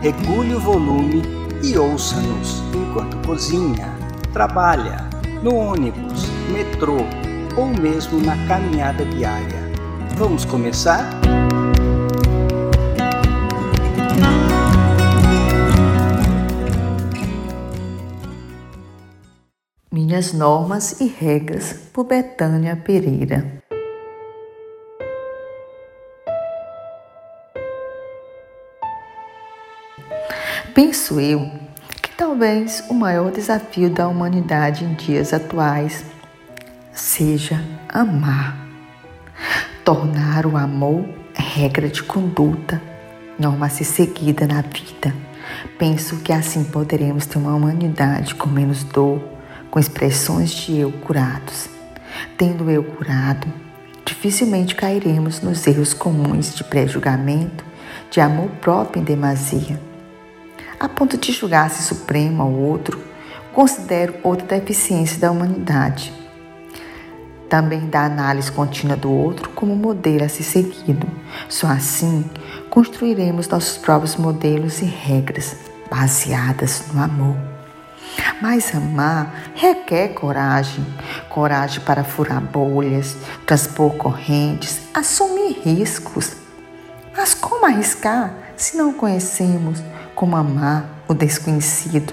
regule o volume e ouça-nos enquanto cozinha, trabalha, no ônibus, metrô ou mesmo na caminhada diária. Vamos começar? Minhas normas e regras por Betânia Pereira. Penso eu que talvez o maior desafio da humanidade em dias atuais seja amar. Tornar o amor regra de conduta, norma a ser seguida na vida. Penso que assim poderemos ter uma humanidade com menos dor, com expressões de eu curados. Tendo eu curado, dificilmente cairemos nos erros comuns de pré-julgamento, de amor próprio em demasia a ponto de julgar-se supremo ao outro, considero outra deficiência da humanidade. Também da análise contínua do outro como modelo a ser seguido. Só assim construiremos nossos próprios modelos e regras baseadas no amor. Mas amar requer coragem, coragem para furar bolhas, transpor correntes, assumir riscos. Mas como arriscar se não conhecemos como amar o desconhecido?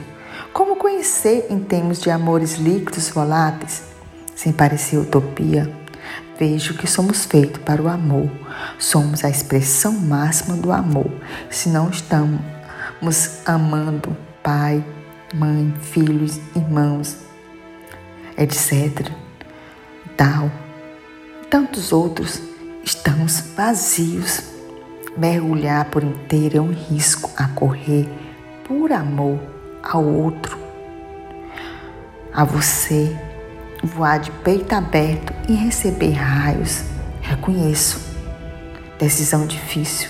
Como conhecer em termos de amores líquidos voláteis? Sem parecer utopia, vejo que somos feitos para o amor. Somos a expressão máxima do amor. Se não estamos amando pai, mãe, filhos, irmãos, etc. Tal, tantos outros, estamos vazios Mergulhar por inteiro é um risco a correr por amor ao outro, a você. Voar de peito aberto e receber raios, reconheço. Decisão difícil,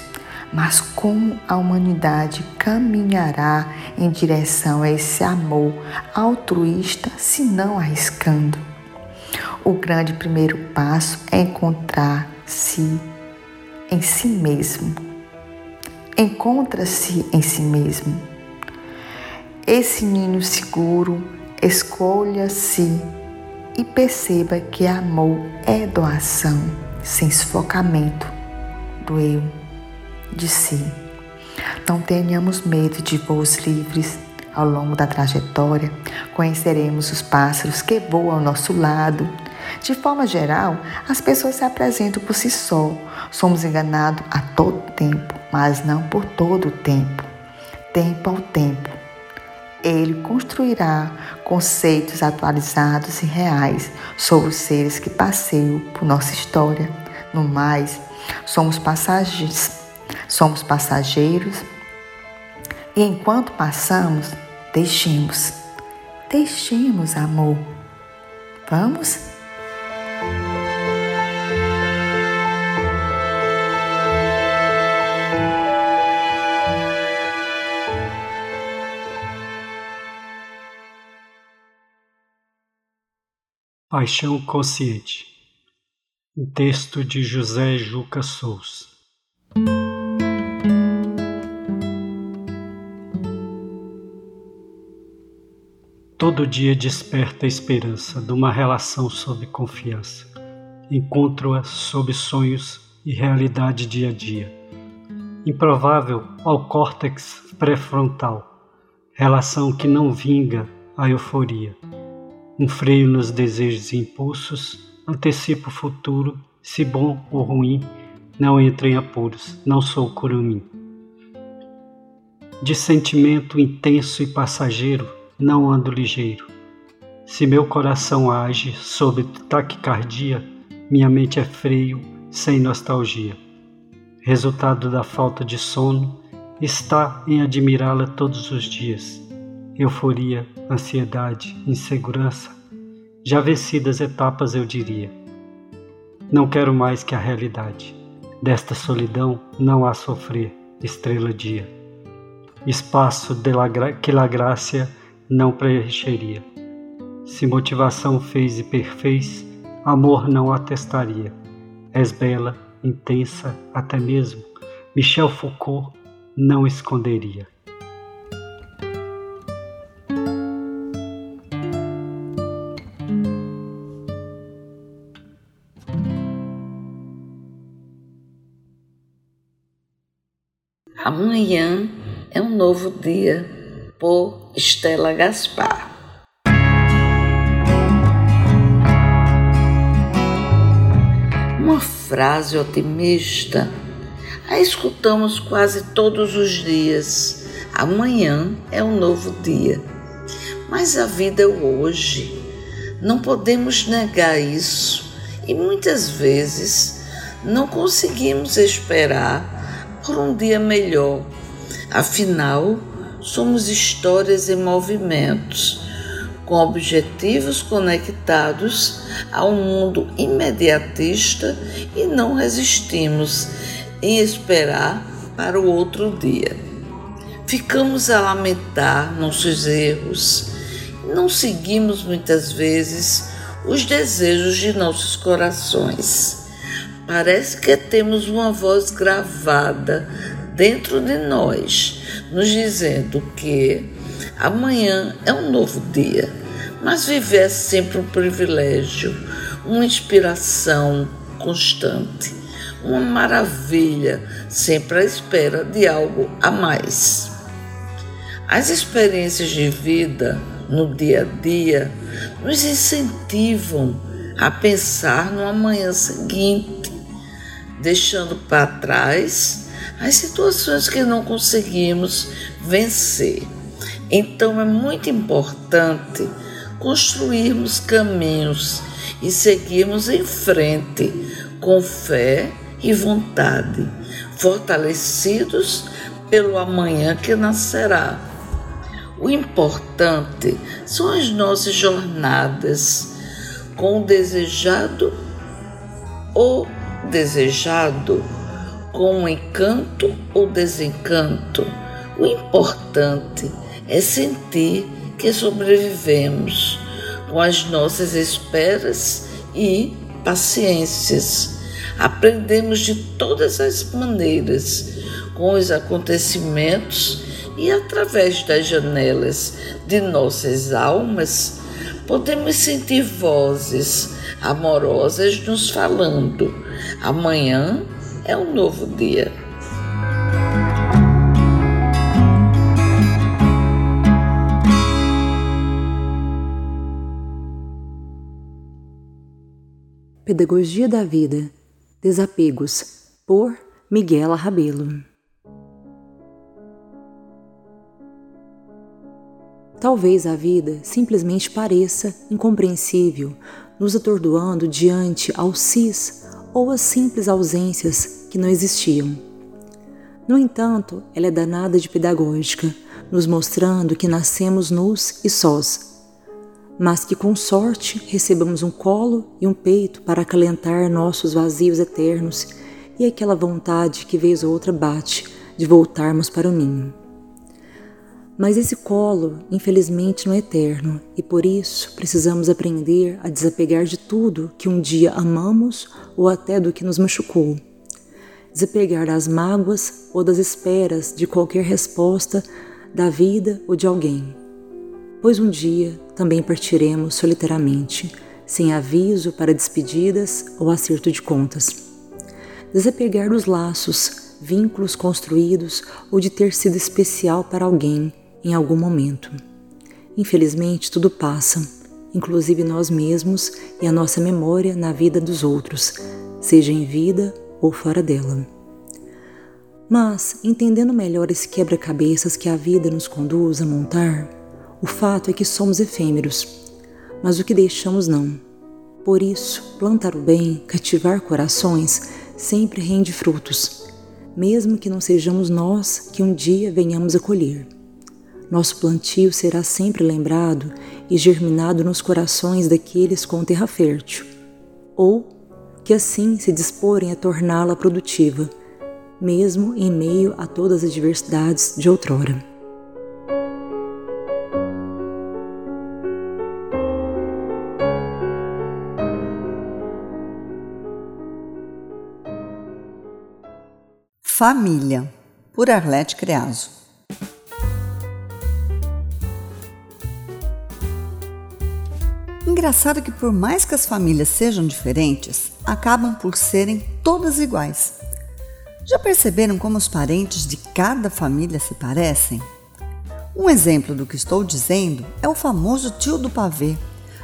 mas como a humanidade caminhará em direção a esse amor altruísta se não arriscando? O grande primeiro passo é encontrar-se em si mesmo. Encontra-se em si mesmo. Esse ninho seguro, escolha-se e perceba que amor é doação, sem sufocamento do eu, de si. Não tenhamos medo de voos livres. Ao longo da trajetória, conheceremos os pássaros que voam ao nosso lado de forma geral, as pessoas se apresentam por si só. Somos enganados a todo tempo, mas não por todo o tempo. Tempo ao tempo. Ele construirá conceitos atualizados e reais sobre os seres que passeiam por nossa história. No mais, somos passageiros, somos passageiros e enquanto passamos, deixemos, deixemos amor. Vamos? Paixão Consciente. Um texto de José Juca Souza. Todo dia desperta a esperança de uma relação sob confiança. Encontro-a sob sonhos e realidade dia a dia. Improvável ao córtex pré-frontal, relação que não vinga a euforia um freio nos desejos e impulsos, antecipa o futuro, se bom ou ruim, não entra em apuros, não sou curumim. De sentimento intenso e passageiro, não ando ligeiro. Se meu coração age sob taquicardia, minha mente é freio, sem nostalgia. Resultado da falta de sono está em admirá-la todos os dias. Euforia, ansiedade, insegurança, já vencidas etapas, eu diria. Não quero mais que a realidade. Desta solidão não há sofrer, estrela dia. Espaço la que la graça não preencheria. Se motivação fez e perfez, amor não atestaria. És bela, intensa, até mesmo. Michel Foucault não esconderia. Amanhã é um novo dia, por Estela Gaspar. Uma frase otimista a escutamos quase todos os dias. Amanhã é um novo dia. Mas a vida é o hoje. Não podemos negar isso e muitas vezes não conseguimos esperar por um dia melhor. Afinal, somos histórias em movimentos, com objetivos conectados a um mundo imediatista e não resistimos em esperar para o outro dia. Ficamos a lamentar nossos erros, não seguimos muitas vezes os desejos de nossos corações. Parece que temos uma voz gravada dentro de nós, nos dizendo que amanhã é um novo dia, mas viver é sempre um privilégio, uma inspiração constante uma maravilha, sempre à espera de algo a mais. As experiências de vida no dia a dia nos incentivam a pensar no amanhã seguinte, deixando para trás as situações que não conseguimos vencer. Então é muito importante construirmos caminhos e seguirmos em frente com fé e vontade, fortalecidos pelo amanhã que nascerá. O importante são as nossas jornadas com o desejado ou desejado, com o encanto ou desencanto. O importante é sentir que sobrevivemos com as nossas esperas e paciências Aprendemos de todas as maneiras com os acontecimentos e através das janelas de nossas almas podemos sentir vozes amorosas nos falando: amanhã é um novo dia. Pedagogia da Vida Desapegos, por Miguel Rabelo. Talvez a vida simplesmente pareça incompreensível, nos atordoando diante ao cis ou às simples ausências que não existiam. No entanto, ela é danada de pedagógica, nos mostrando que nascemos nus e sós, mas que com sorte recebamos um colo e um peito para acalentar nossos vazios eternos e aquela vontade que vez ou outra bate de voltarmos para o ninho. Mas esse colo, infelizmente, não é eterno e por isso precisamos aprender a desapegar de tudo que um dia amamos ou até do que nos machucou. Desapegar das mágoas ou das esperas de qualquer resposta da vida ou de alguém pois um dia também partiremos solitariamente, sem aviso para despedidas ou acerto de contas. Desapegar dos laços, vínculos construídos ou de ter sido especial para alguém em algum momento. Infelizmente, tudo passa, inclusive nós mesmos e a nossa memória na vida dos outros, seja em vida ou fora dela. Mas, entendendo melhor esse quebra-cabeças que a vida nos conduz a montar, o fato é que somos efêmeros, mas o que deixamos não. Por isso, plantar o bem, cativar corações, sempre rende frutos. mesmo que não sejamos nós que um dia venhamos a colher. Nosso plantio será sempre lembrado e germinado nos corações daqueles com terra fértil, ou que assim se disporem a torná-la produtiva, mesmo em meio a todas as adversidades de outrora. Família, por Arlete Creaso. Engraçado que, por mais que as famílias sejam diferentes, acabam por serem todas iguais. Já perceberam como os parentes de cada família se parecem? Um exemplo do que estou dizendo é o famoso tio do pavê,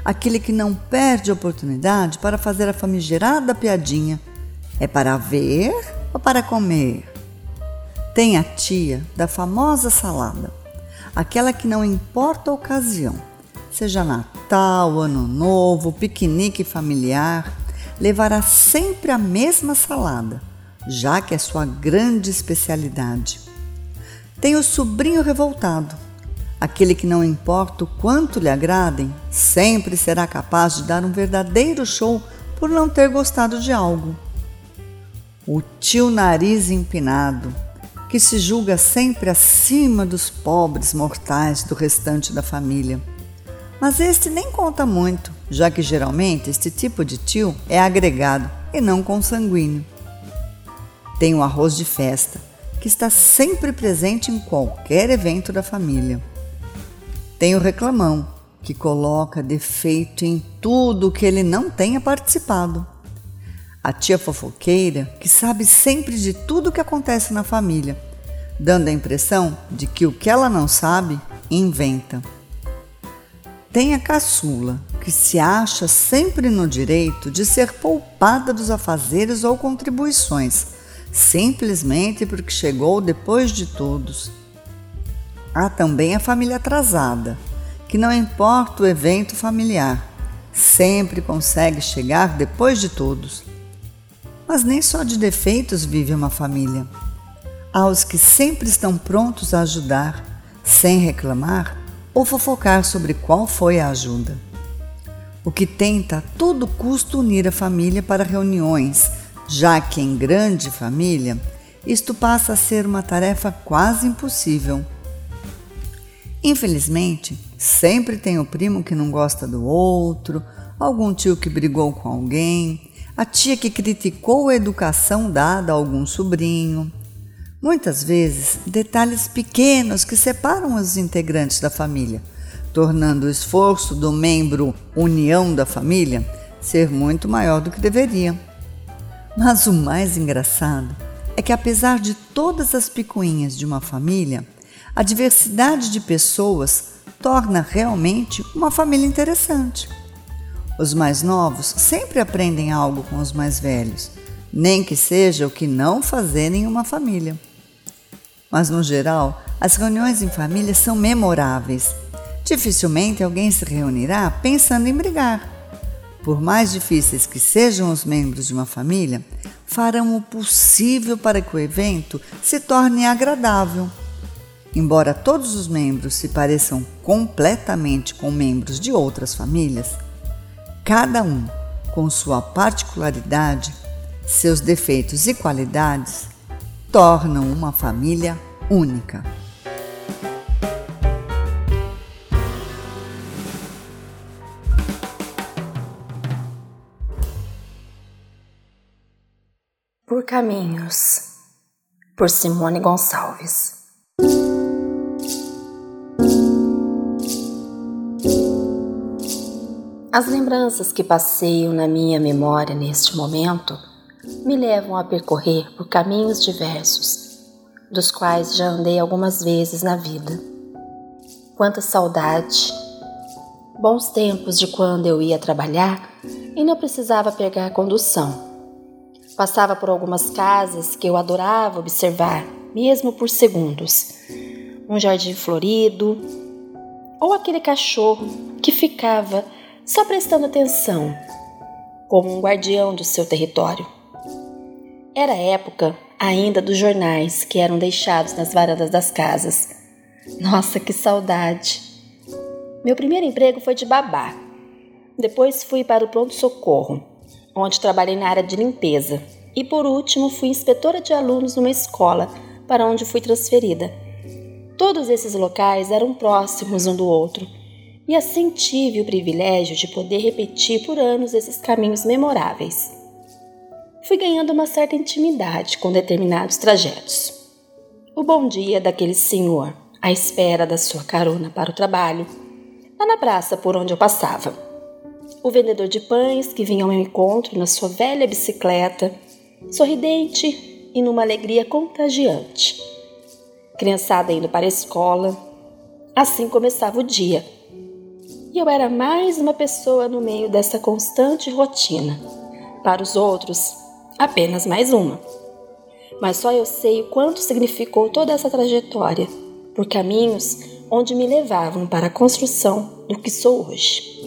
aquele que não perde a oportunidade para fazer a famigerada piadinha: é para ver ou para comer? Tem a tia da famosa salada, aquela que não importa a ocasião, seja Natal, Ano Novo, piquenique familiar, levará sempre a mesma salada, já que é sua grande especialidade. Tem o sobrinho revoltado, aquele que não importa o quanto lhe agradem, sempre será capaz de dar um verdadeiro show por não ter gostado de algo. O tio nariz empinado, que se julga sempre acima dos pobres mortais do restante da família. Mas este nem conta muito, já que geralmente este tipo de tio é agregado e não consanguíneo. Tem o arroz de festa, que está sempre presente em qualquer evento da família. Tem o reclamão, que coloca defeito em tudo que ele não tenha participado. A tia fofoqueira, que sabe sempre de tudo o que acontece na família, dando a impressão de que o que ela não sabe, inventa. Tem a caçula, que se acha sempre no direito de ser poupada dos afazeres ou contribuições, simplesmente porque chegou depois de todos. Há também a família atrasada, que não importa o evento familiar, sempre consegue chegar depois de todos mas nem só de defeitos vive uma família. Há os que sempre estão prontos a ajudar, sem reclamar ou fofocar sobre qual foi a ajuda. O que tenta a todo custo unir a família para reuniões, já que em grande família isto passa a ser uma tarefa quase impossível. Infelizmente, sempre tem o primo que não gosta do outro, algum tio que brigou com alguém, a tia que criticou a educação dada a algum sobrinho. Muitas vezes, detalhes pequenos que separam os integrantes da família, tornando o esforço do membro união da família ser muito maior do que deveria. Mas o mais engraçado é que, apesar de todas as picuinhas de uma família, a diversidade de pessoas torna realmente uma família interessante. Os mais novos sempre aprendem algo com os mais velhos, nem que seja o que não fazer em uma família. Mas, no geral, as reuniões em família são memoráveis. Dificilmente alguém se reunirá pensando em brigar. Por mais difíceis que sejam os membros de uma família, farão o possível para que o evento se torne agradável. Embora todos os membros se pareçam completamente com membros de outras famílias, cada um com sua particularidade, seus defeitos e qualidades, tornam uma família única. Por Caminhos, por Simone Gonçalves. As lembranças que passeiam na minha memória neste momento me levam a percorrer por caminhos diversos, dos quais já andei algumas vezes na vida. Quanta saudade! Bons tempos de quando eu ia trabalhar e não precisava pegar condução. Passava por algumas casas que eu adorava observar, mesmo por segundos. Um jardim florido, ou aquele cachorro que ficava só prestando atenção, como um guardião do seu território. Era época ainda dos jornais que eram deixados nas varandas das casas. Nossa, que saudade! Meu primeiro emprego foi de babá. Depois fui para o pronto-socorro, onde trabalhei na área de limpeza. E por último, fui inspetora de alunos numa escola, para onde fui transferida. Todos esses locais eram próximos um do outro, e assim tive o privilégio de poder repetir por anos esses caminhos memoráveis. Fui ganhando uma certa intimidade com determinados trajetos. O bom dia daquele senhor, à espera da sua carona para o trabalho, lá na praça por onde eu passava. O vendedor de pães que vinha ao meu encontro na sua velha bicicleta, sorridente e numa alegria contagiante. Criançada indo para a escola. Assim começava o dia. E eu era mais uma pessoa no meio dessa constante rotina. Para os outros, apenas mais uma. Mas só eu sei o quanto significou toda essa trajetória, por caminhos onde me levavam para a construção do que sou hoje.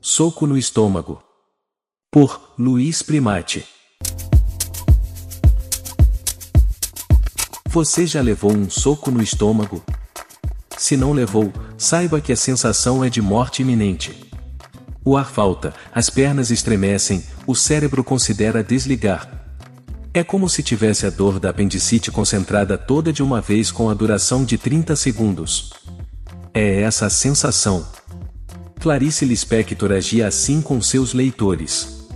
Soco no Estômago. Por Luiz Primati. Você já levou um soco no estômago? Se não levou, saiba que a sensação é de morte iminente. O ar falta, as pernas estremecem, o cérebro considera desligar. É como se tivesse a dor da apendicite concentrada toda de uma vez com a duração de 30 segundos. É essa a sensação. Clarice Lispector agia assim com seus leitores.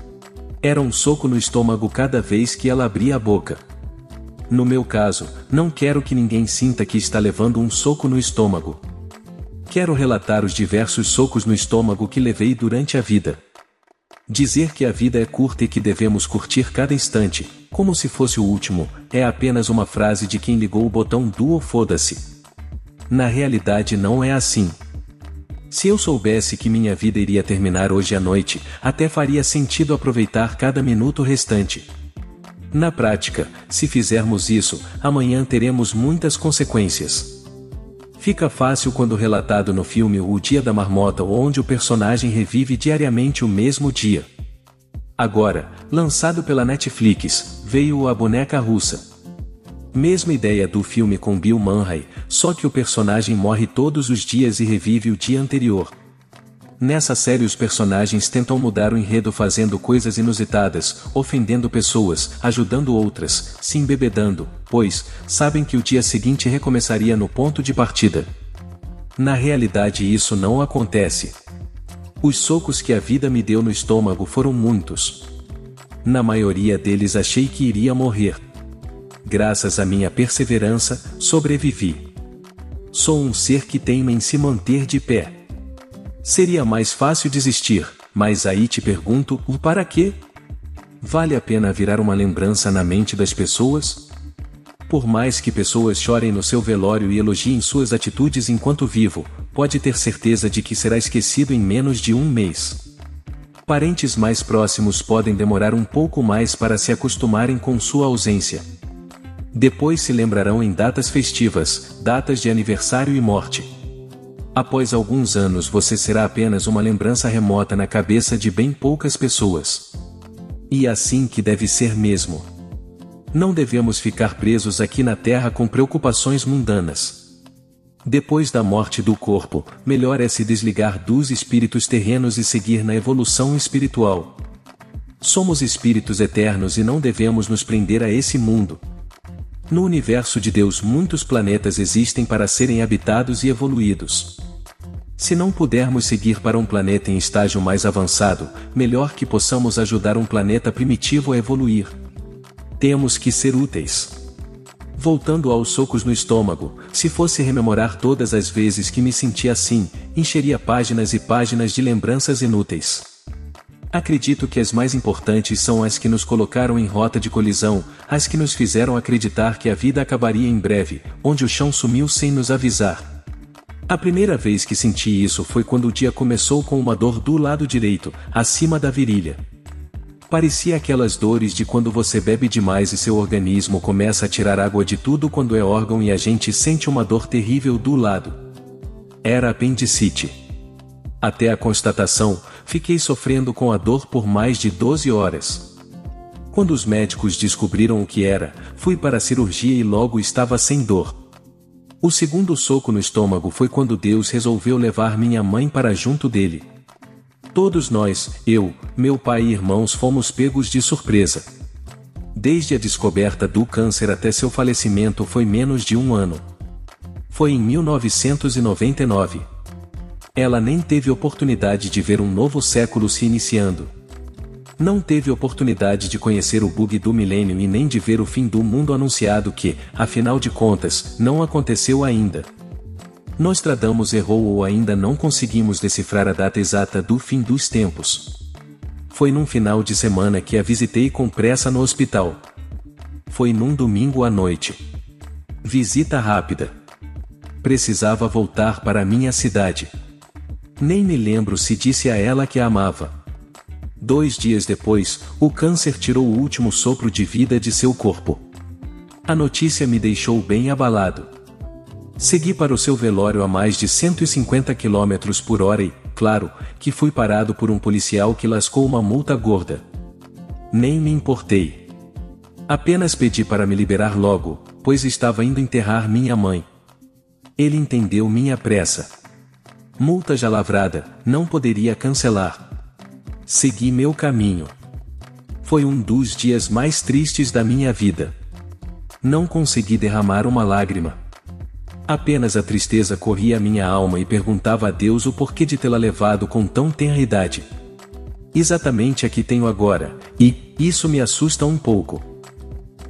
Era um soco no estômago cada vez que ela abria a boca. No meu caso, não quero que ninguém sinta que está levando um soco no estômago. Quero relatar os diversos socos no estômago que levei durante a vida. Dizer que a vida é curta e que devemos curtir cada instante, como se fosse o último, é apenas uma frase de quem ligou o botão do ou foda-se. Na realidade não é assim. Se eu soubesse que minha vida iria terminar hoje à noite, até faria sentido aproveitar cada minuto restante. Na prática, se fizermos isso, amanhã teremos muitas consequências. Fica fácil quando relatado no filme O Dia da Marmota, onde o personagem revive diariamente o mesmo dia. Agora, lançado pela Netflix, veio A Boneca Russa. Mesma ideia do filme com Bill Murray, só que o personagem morre todos os dias e revive o dia anterior. Nessa série os personagens tentam mudar o enredo fazendo coisas inusitadas, ofendendo pessoas, ajudando outras, se embebedando, pois, sabem que o dia seguinte recomeçaria no ponto de partida. Na realidade isso não acontece. Os socos que a vida me deu no estômago foram muitos. Na maioria deles achei que iria morrer graças à minha perseverança, sobrevivi. Sou um ser que teima em se manter de pé. Seria mais fácil desistir, mas aí te pergunto: o para quê? Vale a pena virar uma lembrança na mente das pessoas? Por mais que pessoas chorem no seu velório e elogiem suas atitudes enquanto vivo, pode ter certeza de que será esquecido em menos de um mês. Parentes mais próximos podem demorar um pouco mais para se acostumarem com sua ausência, depois se lembrarão em datas festivas, datas de aniversário e morte. Após alguns anos você será apenas uma lembrança remota na cabeça de bem poucas pessoas. E é assim que deve ser mesmo. Não devemos ficar presos aqui na Terra com preocupações mundanas. Depois da morte do corpo, melhor é se desligar dos espíritos terrenos e seguir na evolução espiritual. Somos espíritos eternos e não devemos nos prender a esse mundo. No universo de Deus, muitos planetas existem para serem habitados e evoluídos. Se não pudermos seguir para um planeta em estágio mais avançado, melhor que possamos ajudar um planeta primitivo a evoluir. Temos que ser úteis. Voltando aos socos no estômago, se fosse rememorar todas as vezes que me senti assim, encheria páginas e páginas de lembranças inúteis. Acredito que as mais importantes são as que nos colocaram em rota de colisão, as que nos fizeram acreditar que a vida acabaria em breve, onde o chão sumiu sem nos avisar. A primeira vez que senti isso foi quando o dia começou com uma dor do lado direito, acima da virilha. Parecia aquelas dores de quando você bebe demais e seu organismo começa a tirar água de tudo quando é órgão e a gente sente uma dor terrível do lado. Era apendicite. Até a constatação, fiquei sofrendo com a dor por mais de 12 horas. Quando os médicos descobriram o que era, fui para a cirurgia e logo estava sem dor. O segundo soco no estômago foi quando Deus resolveu levar minha mãe para junto dele. Todos nós, eu, meu pai e irmãos fomos pegos de surpresa. Desde a descoberta do câncer até seu falecimento foi menos de um ano. Foi em 1999. Ela nem teve oportunidade de ver um novo século se iniciando. Não teve oportunidade de conhecer o bug do milênio e nem de ver o fim do mundo anunciado que, afinal de contas, não aconteceu ainda. Nostradamus errou ou ainda não conseguimos decifrar a data exata do fim dos tempos. Foi num final de semana que a visitei com pressa no hospital. Foi num domingo à noite. Visita rápida. Precisava voltar para minha cidade. Nem me lembro se disse a ela que a amava. Dois dias depois, o câncer tirou o último sopro de vida de seu corpo. A notícia me deixou bem abalado. Segui para o seu velório a mais de 150 km por hora e, claro, que fui parado por um policial que lascou uma multa gorda. Nem me importei. Apenas pedi para me liberar logo, pois estava indo enterrar minha mãe. Ele entendeu minha pressa. Multa já lavrada, não poderia cancelar segui meu caminho. Foi um dos dias mais tristes da minha vida. Não consegui derramar uma lágrima. Apenas a tristeza corria a minha alma e perguntava a Deus o porquê de tê-la levado com tão tenra idade. Exatamente a que tenho agora, e, isso me assusta um pouco.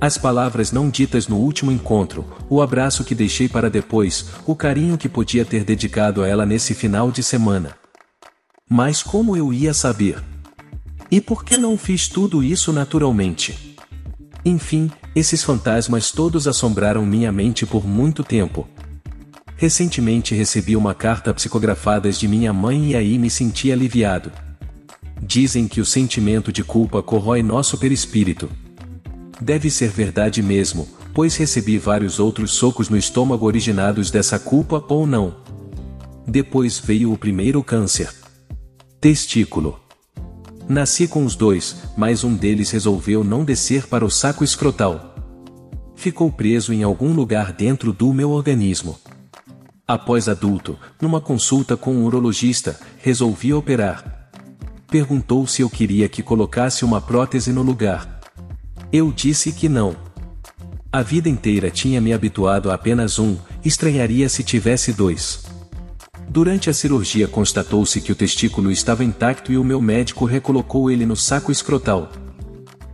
As palavras não ditas no último encontro, o abraço que deixei para depois, o carinho que podia ter dedicado a ela nesse final de semana. Mas como eu ia saber? E por que não fiz tudo isso naturalmente? Enfim, esses fantasmas todos assombraram minha mente por muito tempo. Recentemente recebi uma carta psicografada de minha mãe e aí me senti aliviado. Dizem que o sentimento de culpa corrói nosso perispírito. Deve ser verdade mesmo, pois recebi vários outros socos no estômago originados dessa culpa ou não. Depois veio o primeiro câncer. Testículo. Nasci com os dois, mas um deles resolveu não descer para o saco escrotal. Ficou preso em algum lugar dentro do meu organismo. Após adulto, numa consulta com um urologista, resolvi operar. Perguntou se eu queria que colocasse uma prótese no lugar. Eu disse que não. A vida inteira tinha me habituado a apenas um, estranharia se tivesse dois. Durante a cirurgia constatou-se que o testículo estava intacto e o meu médico recolocou ele no saco escrotal.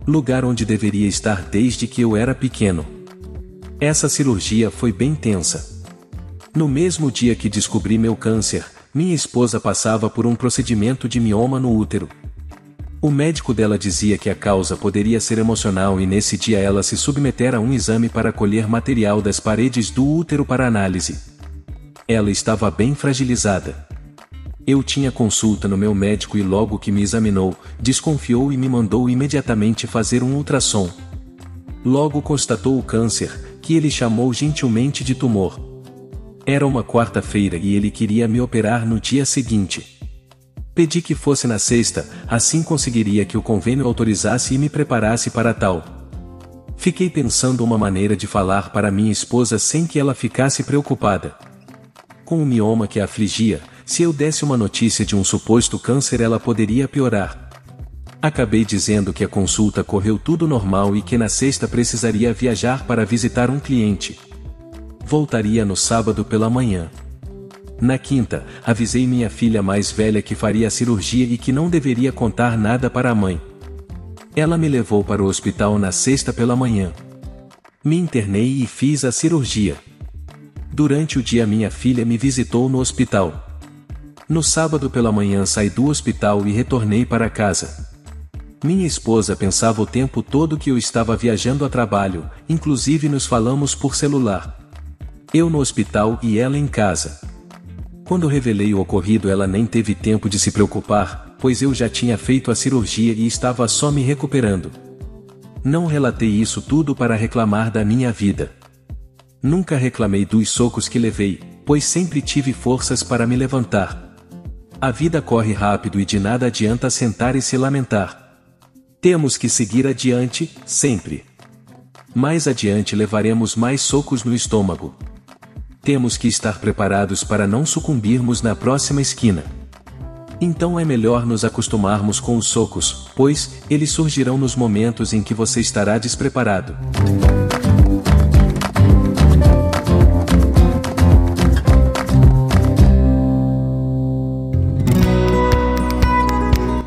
Lugar onde deveria estar desde que eu era pequeno. Essa cirurgia foi bem tensa. No mesmo dia que descobri meu câncer, minha esposa passava por um procedimento de mioma no útero. O médico dela dizia que a causa poderia ser emocional e nesse dia ela se submetera a um exame para colher material das paredes do útero para análise. Ela estava bem fragilizada. Eu tinha consulta no meu médico e logo que me examinou, desconfiou e me mandou imediatamente fazer um ultrassom. Logo constatou o câncer, que ele chamou gentilmente de tumor. Era uma quarta-feira e ele queria me operar no dia seguinte. Pedi que fosse na sexta, assim conseguiria que o convênio autorizasse e me preparasse para tal. Fiquei pensando uma maneira de falar para minha esposa sem que ela ficasse preocupada. Com o mioma que a afligia, se eu desse uma notícia de um suposto câncer ela poderia piorar. Acabei dizendo que a consulta correu tudo normal e que na sexta precisaria viajar para visitar um cliente. Voltaria no sábado pela manhã. Na quinta, avisei minha filha mais velha que faria a cirurgia e que não deveria contar nada para a mãe. Ela me levou para o hospital na sexta pela manhã. Me internei e fiz a cirurgia. Durante o dia minha filha me visitou no hospital. No sábado pela manhã saí do hospital e retornei para casa. Minha esposa pensava o tempo todo que eu estava viajando a trabalho, inclusive nos falamos por celular. Eu no hospital e ela em casa. Quando revelei o ocorrido, ela nem teve tempo de se preocupar, pois eu já tinha feito a cirurgia e estava só me recuperando. Não relatei isso tudo para reclamar da minha vida. Nunca reclamei dos socos que levei, pois sempre tive forças para me levantar. A vida corre rápido e de nada adianta sentar e se lamentar. Temos que seguir adiante, sempre. Mais adiante levaremos mais socos no estômago. Temos que estar preparados para não sucumbirmos na próxima esquina. Então é melhor nos acostumarmos com os socos, pois eles surgirão nos momentos em que você estará despreparado.